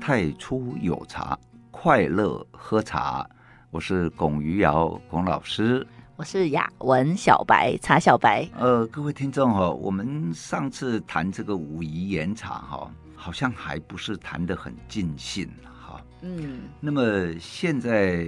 太初有茶，快乐喝茶。我是龚于尧，龚老师。我是雅文小白，茶小白。呃，各位听众哈，我们上次谈这个武夷岩茶哈，好像还不是谈得很尽兴哈。嗯。那么现在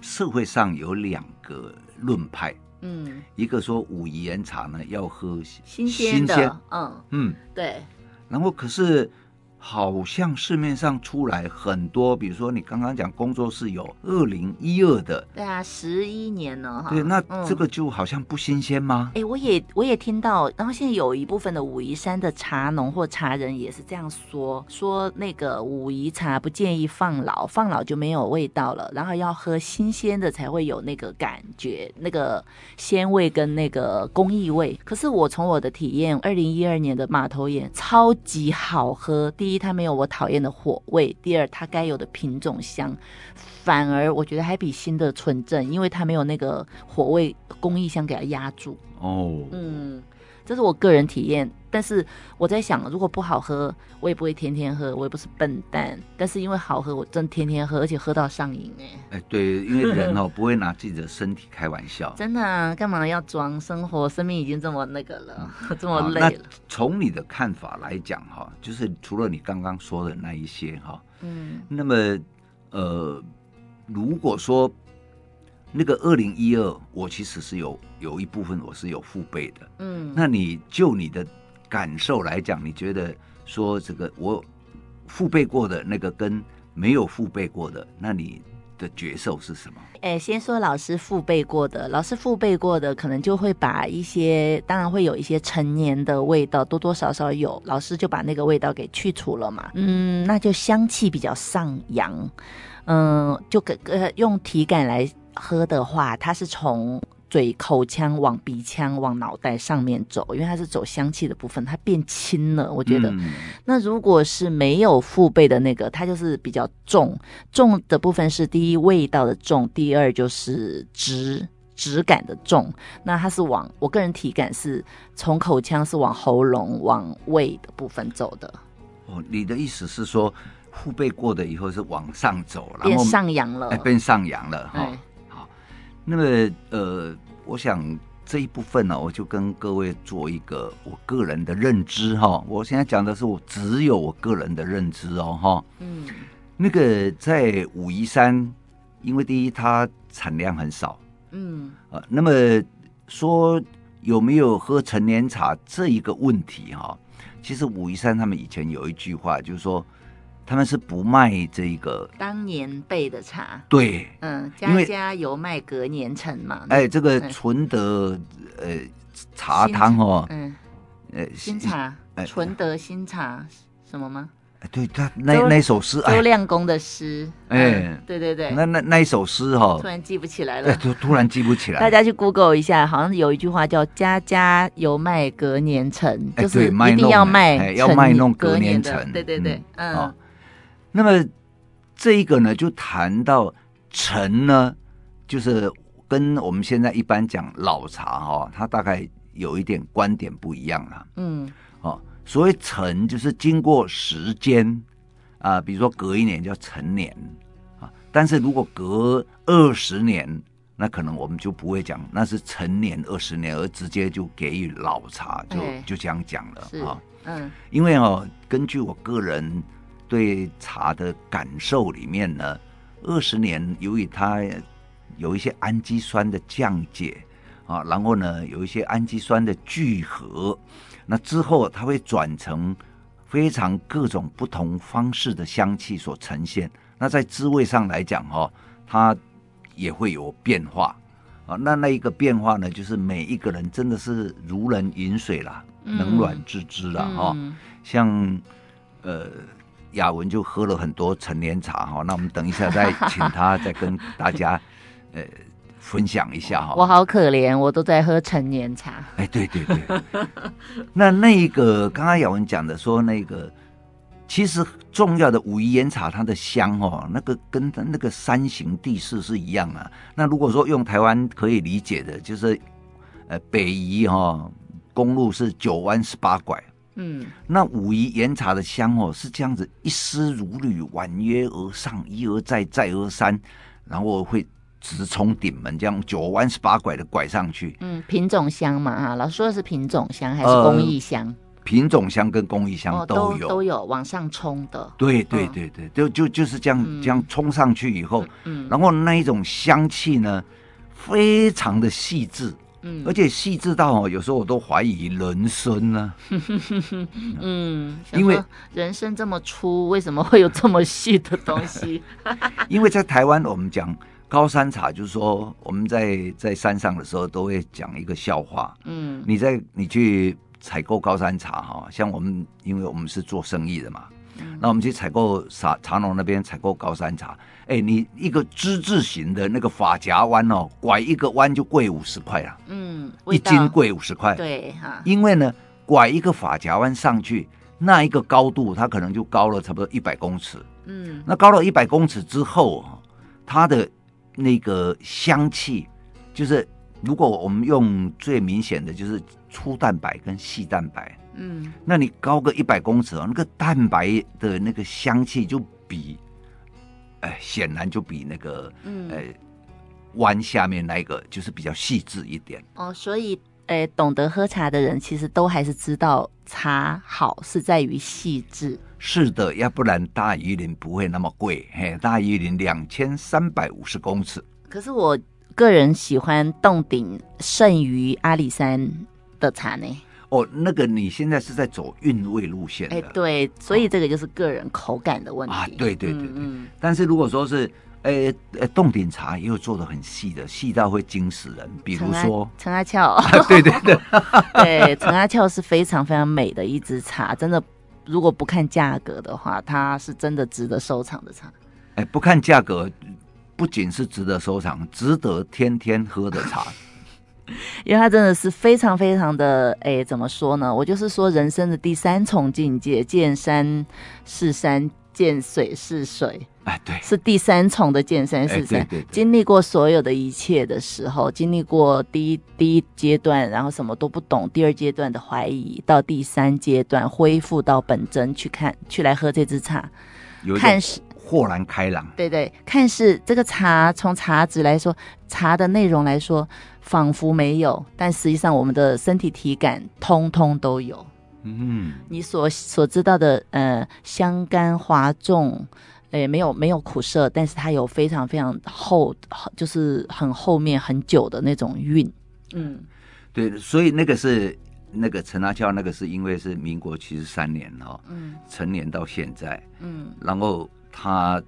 社会上有两个论派，嗯，一个说武夷岩茶呢要喝新鲜的，嗯嗯，对。然后可是。好像市面上出来很多，比如说你刚刚讲工作室有二零一二的，对啊，十一年了哈。对，那这个就好像不新鲜吗？哎、嗯，我也我也听到，然后现在有一部分的武夷山的茶农或茶人也是这样说，说那个武夷茶不建议放老，放老就没有味道了，然后要喝新鲜的才会有那个感觉，那个鲜味跟那个工艺味。可是我从我的体验，二零一二年的马头岩超级好喝，第一。它没有我讨厌的火味。第二，它该有的品种香，反而我觉得还比新的纯正，因为它没有那个火味工艺香给它压住。哦，嗯，这是我个人体验。但是我在想，如果不好喝，我也不会天天喝，我也不是笨蛋。但是因为好喝，我真天天喝，而且喝到上瘾哎。哎，对，因为人哦 不会拿自己的身体开玩笑。真的啊，干嘛要装？生活生命已经这么那个了，嗯、这么累了。从你的看法来讲哈，就是除了你刚刚说的那一些哈，嗯，那么呃，如果说。那个二零一二，我其实是有有一部分我是有父辈的，嗯，那你就你的感受来讲，你觉得说这个我父辈过的那个跟没有父辈过的，那你的觉受是什么？哎，先说老师父辈过的，老师父辈过的，可能就会把一些，当然会有一些成年的味道，多多少少有，老师就把那个味道给去除了嘛，嗯，那就香气比较上扬，嗯，就给呃用体感来。喝的话，它是从嘴口腔往鼻腔往脑袋上面走，因为它是走香气的部分，它变轻了。我觉得，嗯、那如果是没有父辈的那个，它就是比较重，重的部分是第一味道的重，第二就是直质感的重。那它是往我个人体感是从口腔是往喉咙往胃的部分走的。哦，你的意思是说父辈过的以后是往上走，然后变上扬了，哎，变上扬了哈。哦那么，呃，我想这一部分呢、啊，我就跟各位做一个我个人的认知哈。我现在讲的是我只有我个人的认知哦哈。嗯。那个在武夷山，因为第一它产量很少，嗯啊。那么说有没有喝陈年茶这一个问题哈？其实武夷山他们以前有一句话，就是说。他们是不卖这个当年备的茶，对，嗯，家家有卖隔年陈嘛。哎，这个纯德呃茶汤哦，嗯，呃新茶，纯德新茶什么吗？哎，对他那那首诗，周亮公的诗，哎，对对对，那那那一首诗哈，突然记不起来了，突突然记不起来。大家去 Google 一下，好像有一句话叫“家家有卖隔年陈”，就是一定要卖要卖弄隔年陈，对对对，嗯。那么这一个呢，就谈到陈呢，就是跟我们现在一般讲老茶哈、哦，它大概有一点观点不一样了。嗯，哦，所谓陈就是经过时间啊，比如说隔一年叫陈年啊，但是如果隔二十年，那可能我们就不会讲那是陈年二十年，而直接就给予老茶，就、哎、就这样讲了啊。嗯，因为哦，根据我个人。对茶的感受里面呢，二十年由于它有一些氨基酸的降解啊，然后呢有一些氨基酸的聚合，那之后它会转成非常各种不同方式的香气所呈现。那在滋味上来讲哈，它也会有变化啊。那那一个变化呢，就是每一个人真的是如人饮水啦，冷暖自知啦。哈、嗯。像呃。雅文就喝了很多陈年茶哈，那我们等一下再请他 再跟大家呃分享一下哈。我好可怜，我都在喝陈年茶。哎，对对对，那那个刚刚雅文讲的说那个，其实重要的武夷岩茶它的香哦，那个跟它那个山形地势是一样啊。那如果说用台湾可以理解的，就是呃北宜哈公路是九弯十八拐。嗯，那武夷岩茶的香哦，是这样子一丝如缕，婉约而上，一而再，再而三，然后会直冲顶门，这样九弯十八拐的拐上去。嗯，品种香嘛哈，老师说的是品种香还是工艺香？呃品种香跟工艺香都有，哦、都，都有往上冲的。对对对对，就就就是这样、嗯、这样冲上去以后，嗯，然后那一种香气呢，非常的细致，嗯，而且细致到哦，有时候我都怀疑人生呢，嗯，因为人生这么粗，为什么会有这么细的东西？因为在台湾，我们讲高山茶，就是说我们在在山上的时候都会讲一个笑话，嗯，你在你去。采购高山茶哈，像我们，因为我们是做生意的嘛，嗯、那我们去采购茶茶农那边采购高山茶，哎，你一个之字形的那个发夹弯哦，拐一个弯就贵五十块了，嗯，一斤贵五十块，对哈，因为呢，拐一个发夹弯上去，那一个高度它可能就高了差不多一百公尺，嗯，那高了一百公尺之后，它的那个香气就是。如果我们用最明显的就是粗蛋白跟细蛋白，嗯，那你高个一百公尺哦，那个蛋白的那个香气就比，哎，显然就比那个，嗯，呃，弯下面那个就是比较细致一点。哦，所以，哎，懂得喝茶的人其实都还是知道茶好是在于细致。是的，要不然大禹岭不会那么贵。嘿，大禹岭两千三百五十公尺。可是我。个人喜欢洞顶胜于阿里山的茶呢。哦，那个你现在是在走韵味路线的。哎，对，所以这个就是个人口感的问题。哦、啊，对对对对。嗯、但是如果说是，呃呃，冻顶茶也有做的很细的，细到会惊死人。比如说陈阿俏。啊、对对对。对，陈阿俏是非常非常美的一支茶，真的，如果不看价格的话，它是真的值得收藏的茶。哎，不看价格。不仅是值得收藏，值得天天喝的茶，因为他真的是非常非常的，哎，怎么说呢？我就是说，人生的第三重境界，见山是山，见水是水，哎，对，是第三重的见山是山。哎、对经历过所有的一切的时候，经历过第一第一阶段，然后什么都不懂，第二阶段的怀疑，到第三阶段恢复到本真去看，去来喝这支茶，看是。豁然开朗，对对，看似这个茶从茶质来说，茶的内容来说，仿佛没有，但实际上我们的身体体感通通都有。嗯，你所所知道的，呃，香甘滑重，诶，没有没有苦涩，但是它有非常非常厚，就是很后面很久的那种韵。嗯，对，所以那个是那个陈阿俏，那个是因为是民国七十三年哈、哦，嗯，成年到现在，嗯，然后。它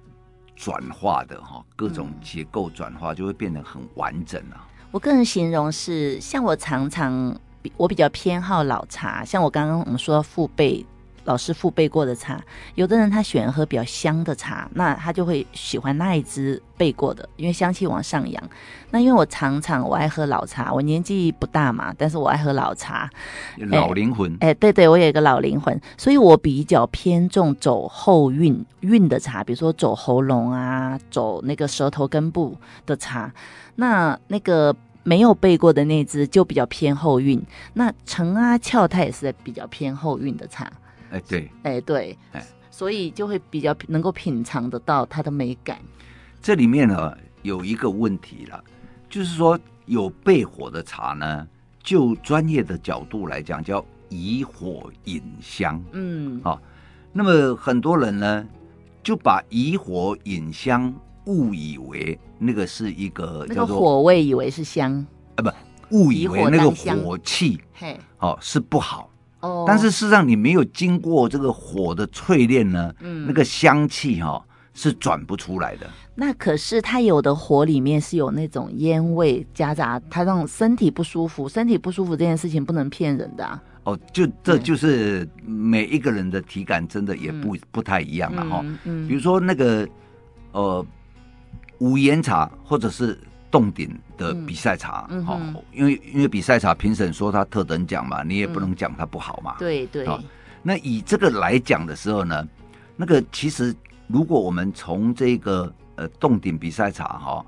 转化的哈，各种结构转化就会变得很完整了。我个人形容是，像我常常我比较偏好老茶，像我刚刚我们说父辈。老师傅备过的茶，有的人他喜欢喝比较香的茶，那他就会喜欢那一支备过的，因为香气往上扬。那因为我常常我爱喝老茶，我年纪不大嘛，但是我爱喝老茶，老灵魂。哎，哎，对对，我有一个老灵魂，所以我比较偏重走后韵韵的茶，比如说走喉咙啊，走那个舌头根部的茶。那那个没有备过的那支就比较偏后韵。那陈阿俏他也是比较偏后韵的茶。哎，对，哎，对，哎，所以就会比较能够品尝得到它的美感。这里面呢有一个问题了，就是说有焙火的茶呢，就专业的角度来讲，叫以火引香。嗯，好、哦，那么很多人呢就把以火引香误以为那个是一个叫做、那个、火味，以为是香啊，不误以为那个火气，嘿，哦是不好。哦，但是事实上，你没有经过这个火的淬炼呢，嗯，那个香气哈、哦、是转不出来的。那可是它有的火里面是有那种烟味夹杂，它让身体不舒服。身体不舒服这件事情不能骗人的啊。哦，就这就是每一个人的体感真的也不、嗯、不太一样了哈、嗯嗯。比如说那个呃武夷岩茶或者是。冻顶的比赛茶，嗯嗯、因为因为比赛茶评审说它特等奖嘛，你也不能讲它不好嘛。嗯、对对。那以这个来讲的时候呢，那个其实如果我们从这个呃冻顶比赛茶哈、哦、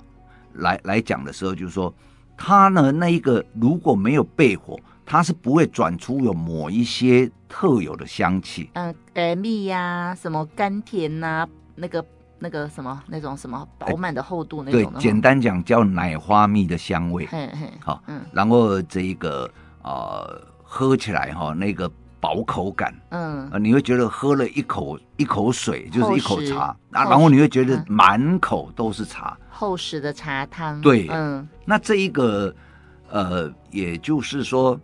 来来讲的时候，就是说它呢那一个如果没有焙火，它是不会转出有某一些特有的香气。嗯，呃，蜜呀，什么甘甜呐、啊，那个那个什么那种什么饱满的厚度那种。对，简单讲叫奶花蜜的香味。嘿嘿，好，嗯，然后这一个呃，喝起来哈，那个饱口感，嗯，你会觉得喝了一口一口水就是一口茶。啊，然后你会觉得满口都是茶，厚实的茶汤。对，嗯，那这一个呃，也就是说。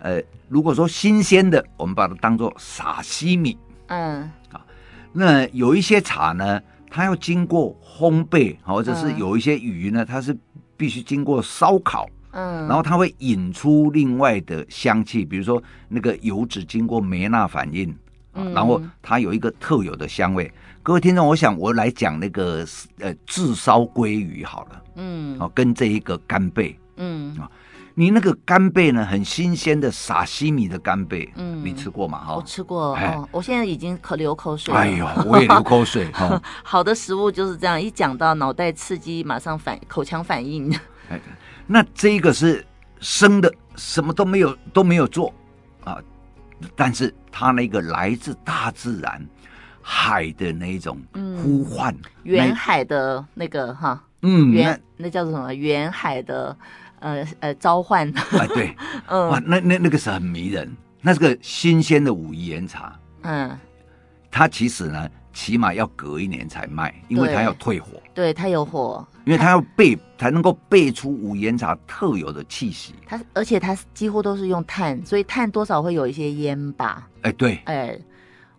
呃，如果说新鲜的，我们把它当做沙西米，嗯，啊，那有一些茶呢，它要经过烘焙，或者是有一些鱼呢，它是必须经过烧烤，嗯，然后它会引出另外的香气，比如说那个油脂经过梅纳反应，啊，然后它有一个特有的香味。各位听众，我想我来讲那个呃炙烧鲑鱼好了，嗯，哦，跟这一个干贝，嗯。啊。你那个干贝呢，很新鲜的沙西米的干贝，嗯，你吃过吗？哈，我吃过，哦，我现在已经可流口水了。哎呦，我也流口水。哈，好的食物就是这样，一讲到脑袋刺激，马上反口腔反应。哎，那这个是生的，什么都没有都没有做啊，但是它那个来自大自然海的那种呼唤，远海的那个哈，嗯，远那叫做什么？远海的。呃呃，召唤。哎，对，嗯，哇，那那那个是很迷人，那是个新鲜的武夷岩茶，嗯，它其实呢，起码要隔一年才卖，因为它要退火，对，它有火，因为它要焙才能够焙出武夷岩茶特有的气息，它而且它几乎都是用炭，所以炭多少会有一些烟吧，哎，对，哎，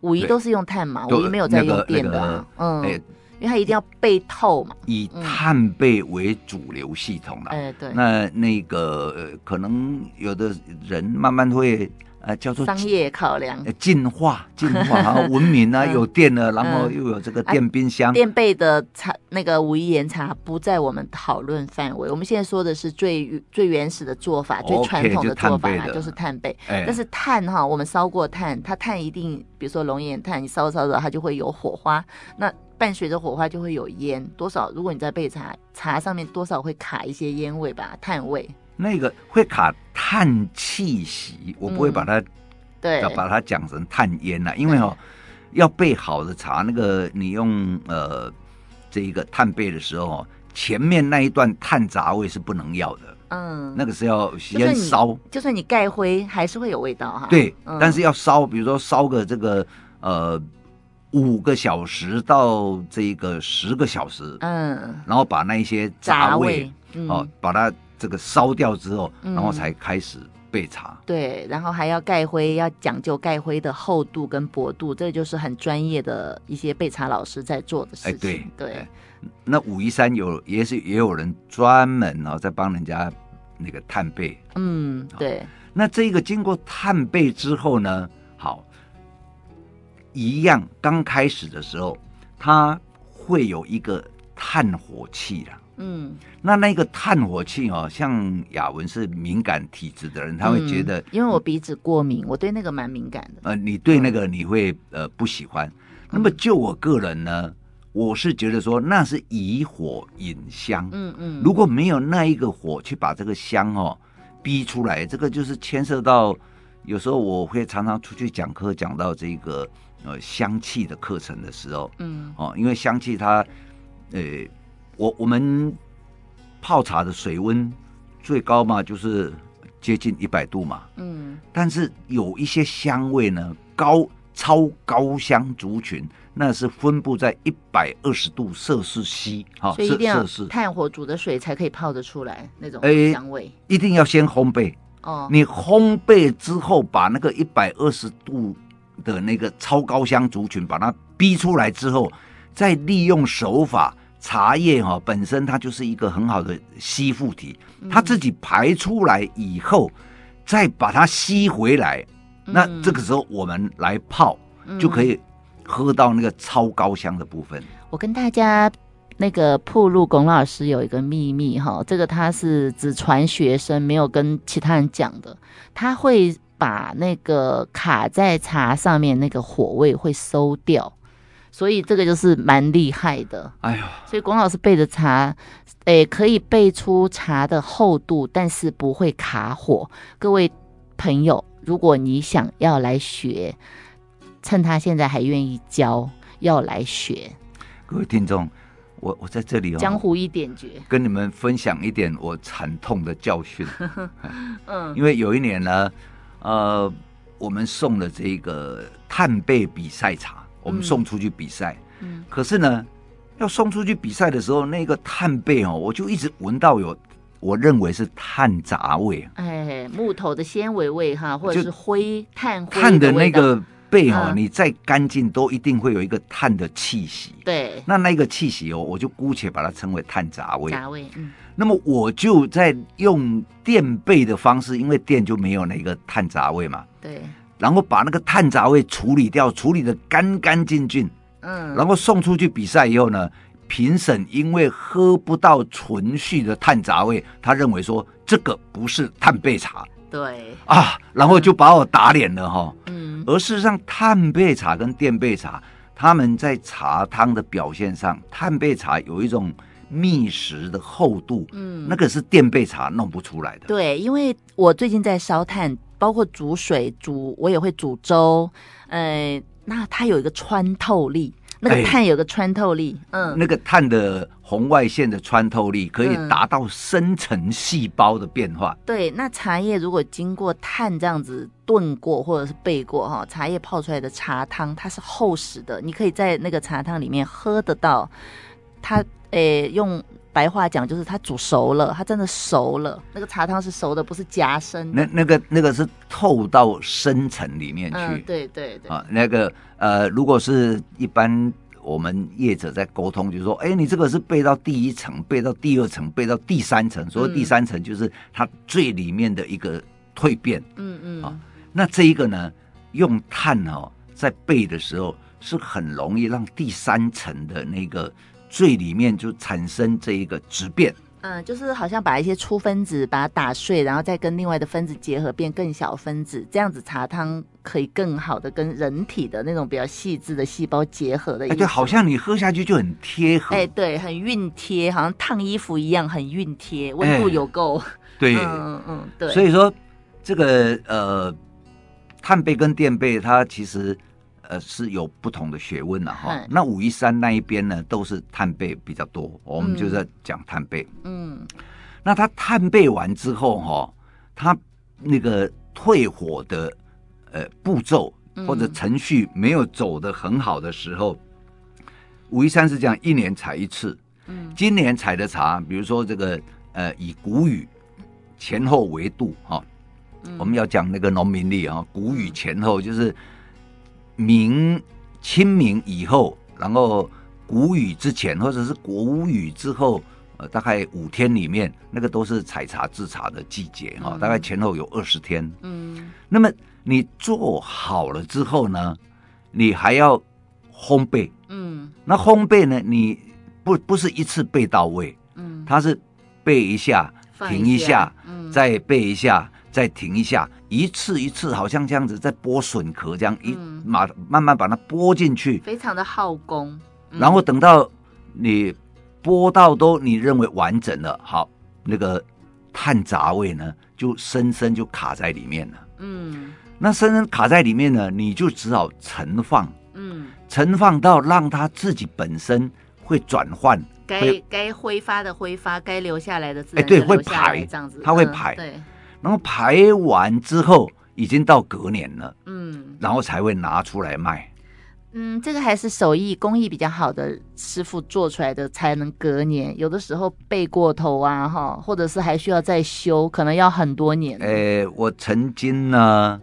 武夷都是用碳嘛，武夷没有在用电的，嗯。因为它一定要背透嘛，以炭背为主流系统了。哎，对。那那个可能有的人慢慢会呃叫做商业考量，进化进化，然后 文明啊，有电了，然后又有这个电冰箱。电焙的茶，那个武夷岩茶不在我们讨论范围。我们现在说的是最最原始的做法，最传统的做法嘛，就是炭焙。但是碳哈，我们烧过碳，它碳一定，比如说龙眼炭，你烧烧的它就会有火花。那伴随着火花就会有烟，多少？如果你在焙茶，茶上面多少会卡一些烟味吧，炭味。那个会卡碳气息，我不会把它，对，要把它讲成碳烟呐，因为哦，要焙好的茶，那个你用呃这一个炭焙的时候，前面那一段碳杂味是不能要的，嗯，那个是要先烧，就算你盖灰还是会有味道哈。对，但是要烧，比如说烧个这个呃。五个小时到这个十个小时，嗯，然后把那一些杂味，嗯、哦，把它这个烧掉之后，嗯、然后才开始焙茶。对，然后还要盖灰，要讲究盖灰的厚度跟薄度，这就是很专业的一些焙茶老师在做的事情。哎，对对。那武夷山有也是也有人专门哦在帮人家那个炭焙。嗯，对。那这个经过炭焙之后呢，好。一样，刚开始的时候，它会有一个炭火气啦。嗯，那那个炭火气哦，像雅文是敏感体质的人，他会觉得，因为我鼻子过敏，我对那个蛮敏感的。呃，你对那个你会呃不喜欢。那么就我个人呢，我是觉得说那是以火引香。嗯嗯，如果没有那一个火去把这个香哦逼出来，这个就是牵涉到有时候我会常常出去讲课，讲到这个。呃，香气的课程的时候，嗯，哦，因为香气它，呃，我我们泡茶的水温最高嘛，就是接近一百度嘛，嗯，但是有一些香味呢，高超高香族群，那是分布在一百二十度摄氏 C，哈，所以一定要炭火煮的水才可以泡得出来那种香味，一定要先烘焙哦，你烘焙之后把那个一百二十度。的那个超高香族群，把它逼出来之后，再利用手法，茶叶哈本身它就是一个很好的吸附体，它自己排出来以后，再把它吸回来，那这个时候我们来泡，就可以喝到那个超高香的部分。我跟大家那个铺路龚老师有一个秘密哈，这个他是只传学生，没有跟其他人讲的，他会。把那个卡在茶上面那个火味会收掉，所以这个就是蛮厉害的。哎呦，所以龚老师备的茶，诶，可以备出茶的厚度，但是不会卡火。各位朋友，如果你想要来学，趁他现在还愿意教，要来学。各位听众，我我在这里哦，江湖一点绝，跟你们分享一点我惨痛的教训。嗯，因为有一年呢，呃，我们送了这个炭焙比赛茶，我们送出去比赛。嗯，可是呢，要送出去比赛的时候，那个炭焙哦，我就一直闻到有。我认为是炭杂味，哎，木头的纤维味哈，或者是灰炭灰炭的那个焙哈，你再干净都一定会有一个碳的气息。对，那那个气息哦，我就姑且把它称为碳杂味。杂味，嗯。那么我就在用电背的方式，因为电就没有那个碳杂味嘛。对。然后把那个碳杂味处理掉，处理的干干净净。嗯。然后送出去比赛以后呢，评审因为喝不到纯续的碳杂味，他认为说这个不是碳焙茶。对啊，然后就把我打脸了哈。嗯，而事实上，炭焙茶跟电焙茶，他们在茶汤的表现上，炭焙茶有一种密实的厚度，嗯，那个是电焙茶弄不出来的。对，因为我最近在烧炭，包括煮水煮，我也会煮粥，呃，那它有一个穿透力。那个炭有个穿透力，哎、嗯，那个炭的红外线的穿透力可以达到深层细胞的变化。嗯、对，那茶叶如果经过炭这样子炖过或者是焙过哈，茶叶泡出来的茶汤它是厚实的，你可以在那个茶汤里面喝得到。它诶、欸，用白话讲就是它煮熟了，它真的熟了。那个茶汤是熟的，不是夹生。那那个那个是透到深层里面去。嗯、对对对。啊，那个。呃，如果是一般我们业者在沟通，就是说，哎，你这个是背到第一层，背到第二层，背到第三层，所以第三层就是它最里面的一个蜕变。嗯嗯。啊，那这一个呢，用碳哦，在背的时候是很容易让第三层的那个最里面就产生这一个质变。嗯，就是好像把一些粗分子把它打碎，然后再跟另外的分子结合变更小分子，这样子茶汤可以更好的跟人体的那种比较细致的细胞结合的。哎，对，好像你喝下去就很贴合。哎，对，很熨贴，好像烫衣服一样，很熨贴，温度有够。对，嗯嗯，对。所以说，这个呃，炭焙跟电焙，它其实。呃，是有不同的学问了哈。嗯、那武夷山那一边呢，都是炭焙比较多，我们就在讲炭焙。嗯，那他炭焙完之后哈，它那个退火的呃步骤或者程序没有走的很好的时候，嗯、武夷山是这样，一年采一次。嗯，今年采的茶，比如说这个呃，以谷雨前后为度哈，嗯、我们要讲那个农民历啊，谷雨前后就是。明清明以后，然后谷雨之前，或者是谷雨之后，呃，大概五天里面，那个都是采茶制茶的季节哈，嗯、大概前后有二十天。嗯，那么你做好了之后呢，你还要烘焙。嗯，那烘焙呢，你不不是一次焙到位。嗯，它是焙一下，停一下，一下嗯、再焙一下。再停一下，一次一次，好像这样子在剥笋壳，这样一马、嗯、慢慢把它剥进去，非常的耗工。嗯、然后等到你剥到都你认为完整了，好，那个碳杂味呢，就深深就卡在里面了。嗯，那深深卡在里面呢，你就只好盛放。嗯，盛放到让它自己本身会转换，该该挥发的挥发，该留下来的自然哎，对，会排这样子，它会排。嗯、对。然后排完之后，已经到隔年了，嗯，然后才会拿出来卖。嗯，这个还是手艺工艺比较好的师傅做出来的，才能隔年。有的时候背过头啊，哈，或者是还需要再修，可能要很多年。哎，我曾经呢，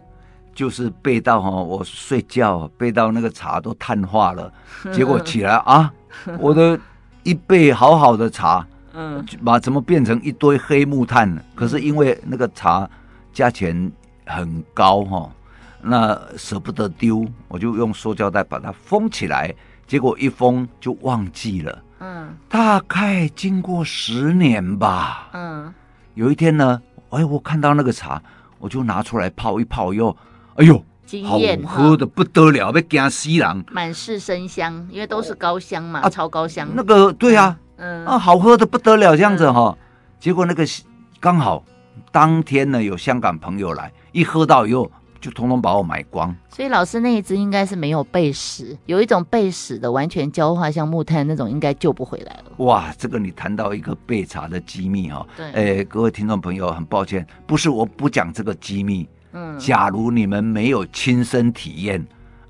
就是背到哈，我睡觉背到那个茶都碳化了，结果起来啊，我的一杯好好的茶。嗯，把怎么变成一堆黑木炭呢？可是因为那个茶价钱很高哈，那舍不得丢，我就用塑胶袋把它封起来。结果一封就忘记了。嗯，大概经过十年吧。嗯，有一天呢，哎，我看到那个茶，我就拿出来泡一泡，又，哎呦，好喝的不得了，被惊死人，满室生香，因为都是高香嘛，啊、超高香。那个对啊。嗯啊，好喝的不得了，这样子哈，嗯、结果那个刚好当天呢，有香港朋友来，一喝到以后就通通把我买光。所以老师那一只应该是没有背屎，有一种背屎的完全焦化像木炭那种，应该救不回来了。哇，这个你谈到一个备茶的机密哈、哦。对。哎，各位听众朋友，很抱歉，不是我不讲这个机密。嗯。假如你们没有亲身体验。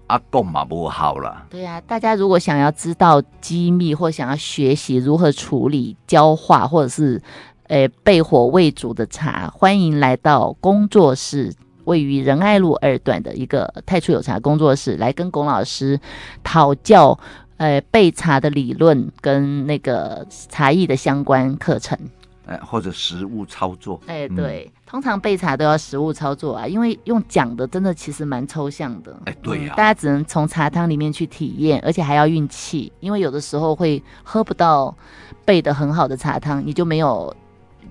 阿公嘛不好了。对呀、啊，大家如果想要知道机密，或想要学习如何处理焦化，或者是诶被火未煮的茶，欢迎来到工作室，位于仁爱路二段的一个太初有茶工作室，来跟龚老师讨教呃备茶的理论跟那个茶艺的相关课程。哎，或者实物操作，哎，对，嗯、通常备茶都要实物操作啊，因为用讲的真的其实蛮抽象的。哎，对呀、啊嗯，大家只能从茶汤里面去体验，而且还要运气，因为有的时候会喝不到备的很好的茶汤，你就没有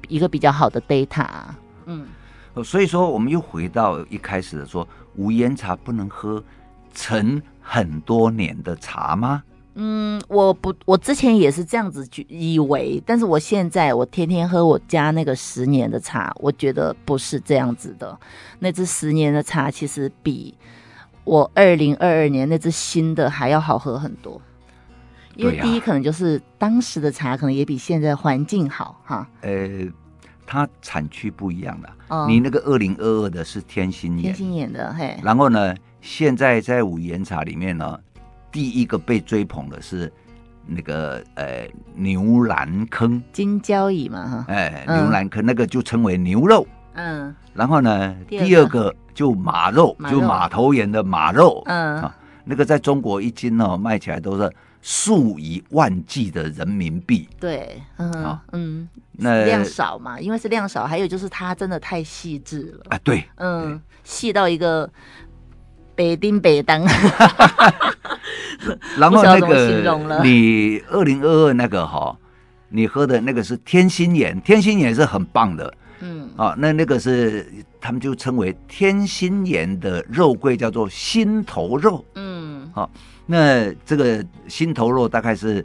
一个比较好的 data。嗯，所以说我们又回到一开始的说，无烟茶不能喝陈很多年的茶吗？嗯，我不，我之前也是这样子以为，但是我现在我天天喝我家那个十年的茶，我觉得不是这样子的。那支十年的茶其实比我二零二二年那支新的还要好喝很多。因为第一可能就是当时的茶可能也比现在环境好哈。呃，它产区不一样了。哦，你那个二零二二的是天心眼，天心眼的嘿。然后呢，现在在五盐茶里面呢。第一个被追捧的是那个呃牛栏坑。金交椅嘛哈，哎牛栏坑那个就称为牛肉，嗯，然后呢第二，个就马肉，马肉。就马头岩的马肉，嗯。啊，那个在中国一斤哦卖起来都是数以万计的人民币，对，嗯、啊、嗯，那量少嘛，因为是量少，还有就是它真的太细致了。啊，对，嗯，细到一个北丁北当。然后那个你二零二二那个哈，你喝的那个是天心眼，天心眼是很棒的，嗯。啊，那那个是他们就称为天心眼的肉桂叫做心头肉，嗯，好，那这个心头肉大概是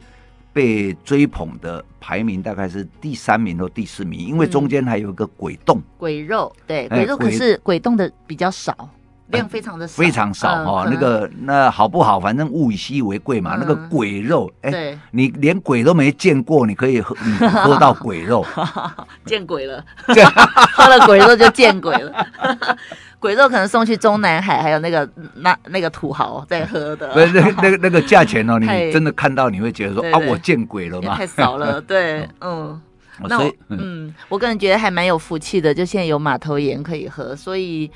被追捧的排名大概是第三名或第四名，因为中间还有一个鬼洞。鬼肉，对，鬼肉可是鬼洞的比较少。量非常的少，非常少哈。那个那好不好？反正物以稀为贵嘛、嗯。那个鬼肉，哎、欸，你连鬼都没见过，你可以喝，你喝到鬼肉，见鬼了，喝了鬼肉就见鬼了。鬼肉可能送去中南海，还有那个那那个土豪在喝的。不是那那个那个价钱哦，你真的看到你会觉得说啊，我见鬼了吗？太少了，对，嗯。那我嗯，我个人觉得还蛮有福气的，就现在有马头岩可以喝，所以。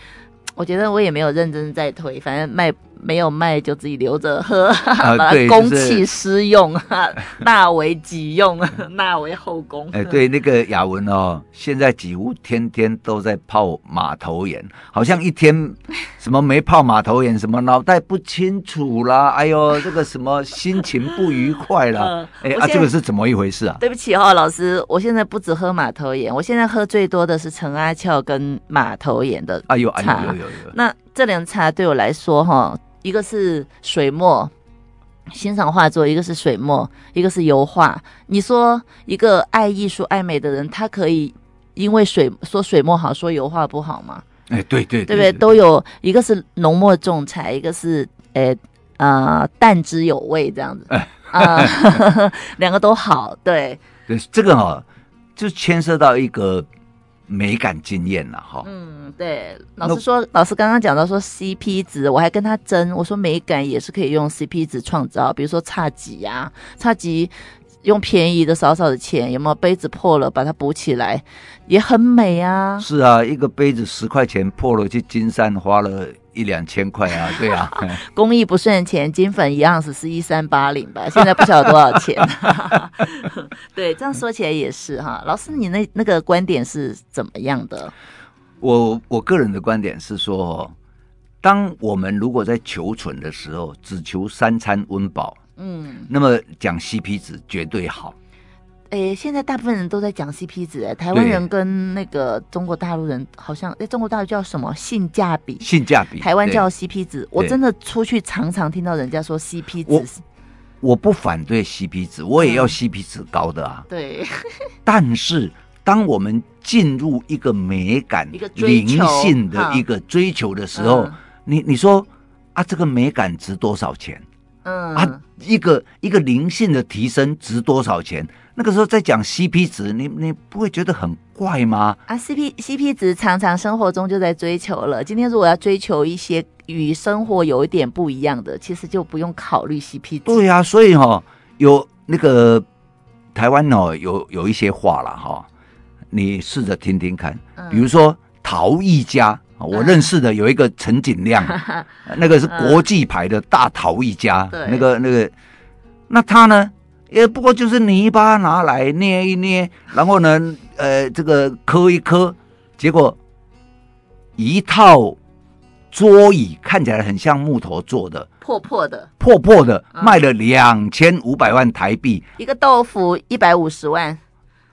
我觉得我也没有认真在推，反正卖没有卖就自己留着喝，啊、把它公器私用，纳为己用，纳为后宫。哎，对，那个雅文哦，现在几乎天天都在泡马头岩，好像一天什么没泡马头岩，什么脑袋不清楚啦，哎呦，这个什么心情不愉快啦。哎啊，这个是怎么一回事啊？对不起哈、哦，老师，我现在不止喝马头岩，我现在喝最多的是陈阿俏跟马头岩的。哎呦，哎呦，哎呦，哎呦。那这两茶对我来说，哈，一个是水墨欣赏画作，一个是水墨，一个是油画。你说一个爱艺术、爱美的人，他可以因为水说水墨好，说油画不好吗？哎，对对，对不对？都有一个是浓墨重彩，一个是呃呃淡之有味这样子。啊、呃，两个都好，对。对，这个哈就牵涉到一个。美感经验了哈，嗯，对，老师说，老师刚刚讲到说 CP 值，我还跟他争，我说美感也是可以用 CP 值创造，比如说差几呀，侘寂用便宜的少少的钱，有没有杯子破了把它补起来，也很美啊。是啊，一个杯子十块钱破了去金山花了。一两千块啊，对啊，工艺不赚钱，金粉一样是是一三八零吧，现在不晓得多少钱。对，这样说起来也是哈，老师，你那那个观点是怎么样的？我我个人的观点是说，当我们如果在求存的时候，只求三餐温饱，嗯，那么讲 CP 值绝对好。诶，现在大部分人都在讲 CP 值，诶，台湾人跟那个中国大陆人好像，诶，中国大陆叫什么性价比？性价比。台湾叫 CP 值，我真的出去常常听到人家说 CP 值。我我不反对 CP 值，我也要 CP 值高的啊。对。但是当我们进入一个美感、一个灵性的一个追求的时候，嗯你你说啊，这个美感值多少钱？嗯啊，一个一个灵性的提升值多少钱？那个时候在讲 CP 值，你你不会觉得很怪吗？啊，CP CP 值常常生活中就在追求了。今天如果要追求一些与生活有一点不一样的，其实就不用考虑 CP 值。对呀、啊，所以哈、哦，有那个台湾哦，有有一些话了哈、哦，你试着听听看。比如说陶艺家，我认识的有一个陈景亮，那个是国际牌的大陶艺家，对。那个那个，那他呢？也不过就是泥巴拿来捏一捏，然后呢，呃，这个磕一磕，结果一套桌椅看起来很像木头做的，破破的，破破的，嗯。卖了两千五百万台币，一个豆腐一百五十万，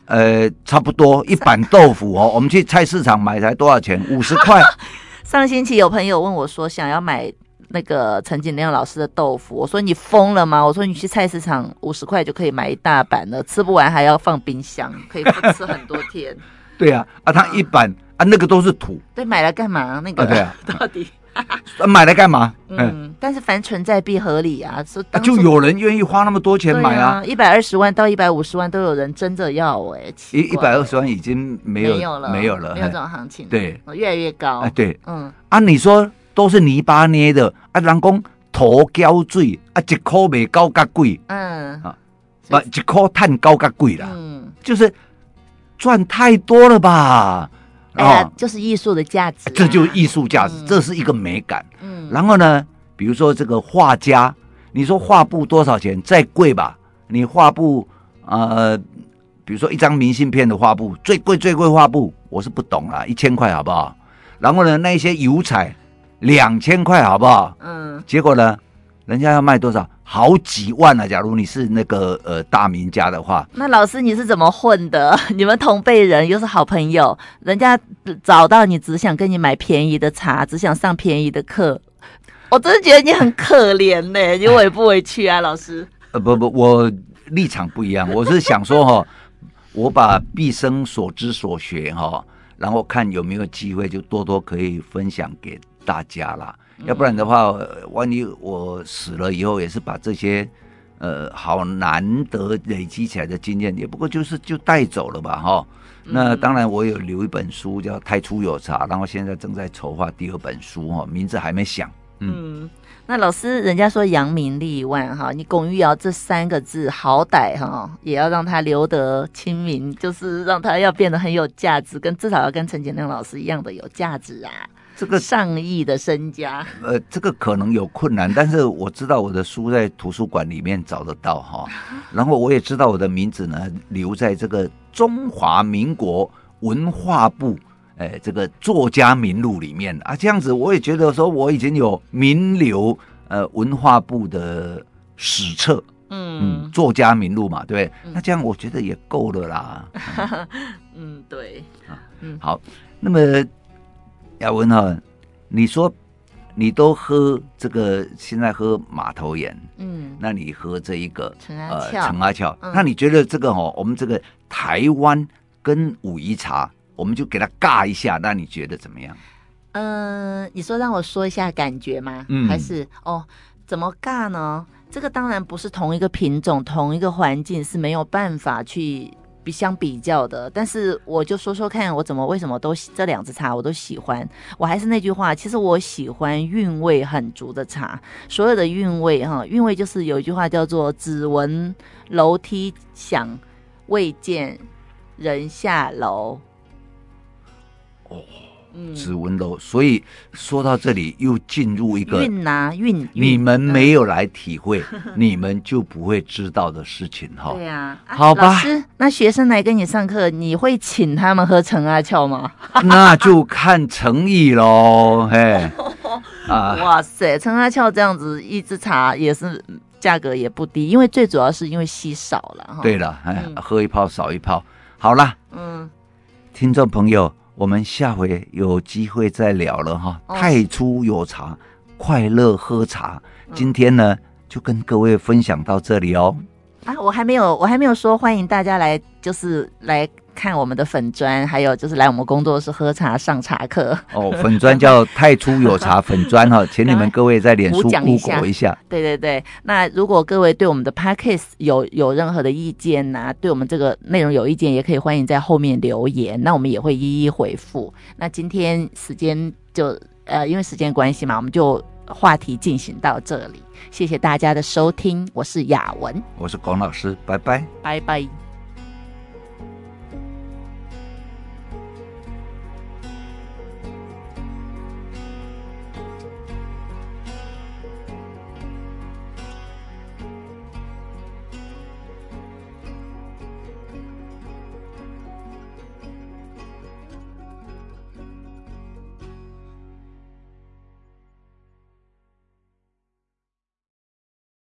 呃，差不多一板豆腐哦。我们去菜市场买才多少钱？五十块。上星期有朋友问我说，想要买那个陈景亮老师的豆腐，我说你疯了吗？我说你去菜市场五十块就可以买一大板了，吃不完还要放冰箱，可以吃很多天。对啊，啊，他一板啊，那个都是土，对，买来干嘛？那个、啊对啊到底啊 买来干嘛？嗯，嗯，但是凡存在必合理啊，说啊就有人愿意花那么多钱买啊。一百二十万到一百五十万都有人争着要哎、一一百二十万已经没有没有了，没有了，没有这种行情，对，哦，越来越高，啊对。嗯，啊，你说都是泥巴捏的啊，人讲土胶水啊，一块卖高价贵，嗯。啊所以不一颗碳高价贵啦，嗯，就是赚太多了吧？哎呀，哦就是艺术的价值啊、这就是艺术价值，嗯这是一个美感。嗯，然后呢，比如说这个画家，你说画布多少钱？再贵吧？你画布呃，比如说一张明信片的画布，最贵最贵画布，我是不懂啊，一千块好不好？然后呢，那一些油彩两千块好不好？嗯，结果呢，人家要卖多少？好几万啊！假如你是那个呃大名家的话，那老师你是怎么混的？你们同辈人又是好朋友，人家找到你只想跟你买便宜的茶，只想上便宜的课，我真的觉得你很可怜呢、你委不委屈啊，老师？呃不不，我立场不一样，我是想说哈，我把毕生所知所学哈，然后看有没有机会就多多可以分享给大家啦。要不然的话，呃万一我死了以后，也是把这些呃好难得累积起来的经验，也不过就是就带走了吧哈。那当然，我有留一本书叫《太初有茶》，然后现在正在筹划第二本书哈，名字还没想。嗯，那老师，人家说扬名立万哈，你龚玉瑶这三个字，好歹哈也要让他留得清明，就是让他要变得很有价值，跟至少要跟陈景亮老师一样的有价值啊。这个上亿的身家，呃，这个可能有困难，但是我知道我的书在图书馆里面找得到哈，然后我也知道我的名字呢留在这个中华民国文化部，哎，这个作家名录里面。啊，这样子我也觉得说我已经有名流呃文化部的史册，嗯，嗯作家名录嘛，对不对？嗯。那这样我觉得也够了啦。嗯，对，好，那么雅文哈，你说你都喝这个，现在喝马头岩，嗯，那你喝这一个陈阿呃陈阿俏，嗯那你觉得这个哦，我们这个台湾跟武夷茶，我们就给它尬一下，那你觉得怎么样？嗯、你说让我说一下感觉吗？嗯还是哦，怎么尬呢？这个当然不是同一个品种、同一个环境是没有办法去比相比较的。但是我就说说看，我怎么为什么都这两支茶我都喜欢。我还是那句话，其实我喜欢韵味很足的茶。所有的韵味哈，韵味就是有一句话叫做“只闻楼梯响，未见人下楼”。哦，嗯，指纹楼，所以说到这里又进入一个运啊运，你们没有来体会，你们就不会知道的事情哈。对呀、啊，好吧。老师，那学生来跟你上课，你会请他们喝陈阿俏吗？那就看诚意喽，嘿，啊，哇塞，陈阿俏这样子一支茶也是价格也不低，因为最主要是因为稀少了哈。对，了，哎，嗯。喝一泡少一泡，好了，嗯，听众朋友，我们下回有机会再聊了哈。哦太初有茶，快乐喝茶。嗯今天呢，就跟各位分享到这里哦。啊，我还没有，我还没有说欢迎大家来，就是来看我们的粉砖，还有就是来我们工作室喝茶上茶课。哦，粉砖叫太初有茶粉砖哈，请你们各位在脸书 Google 一下。对对对，那如果各位对我们的 Podcast 有有任何的意见呐、啊，对我们这个内容有意见，也可以欢迎在后面留言，那我们也会一一回复。那今天时间就呃，因为时间关系嘛，我们就话题进行到这里。谢谢大家的收听，我是雅文，我是龚老师，拜拜，拜拜。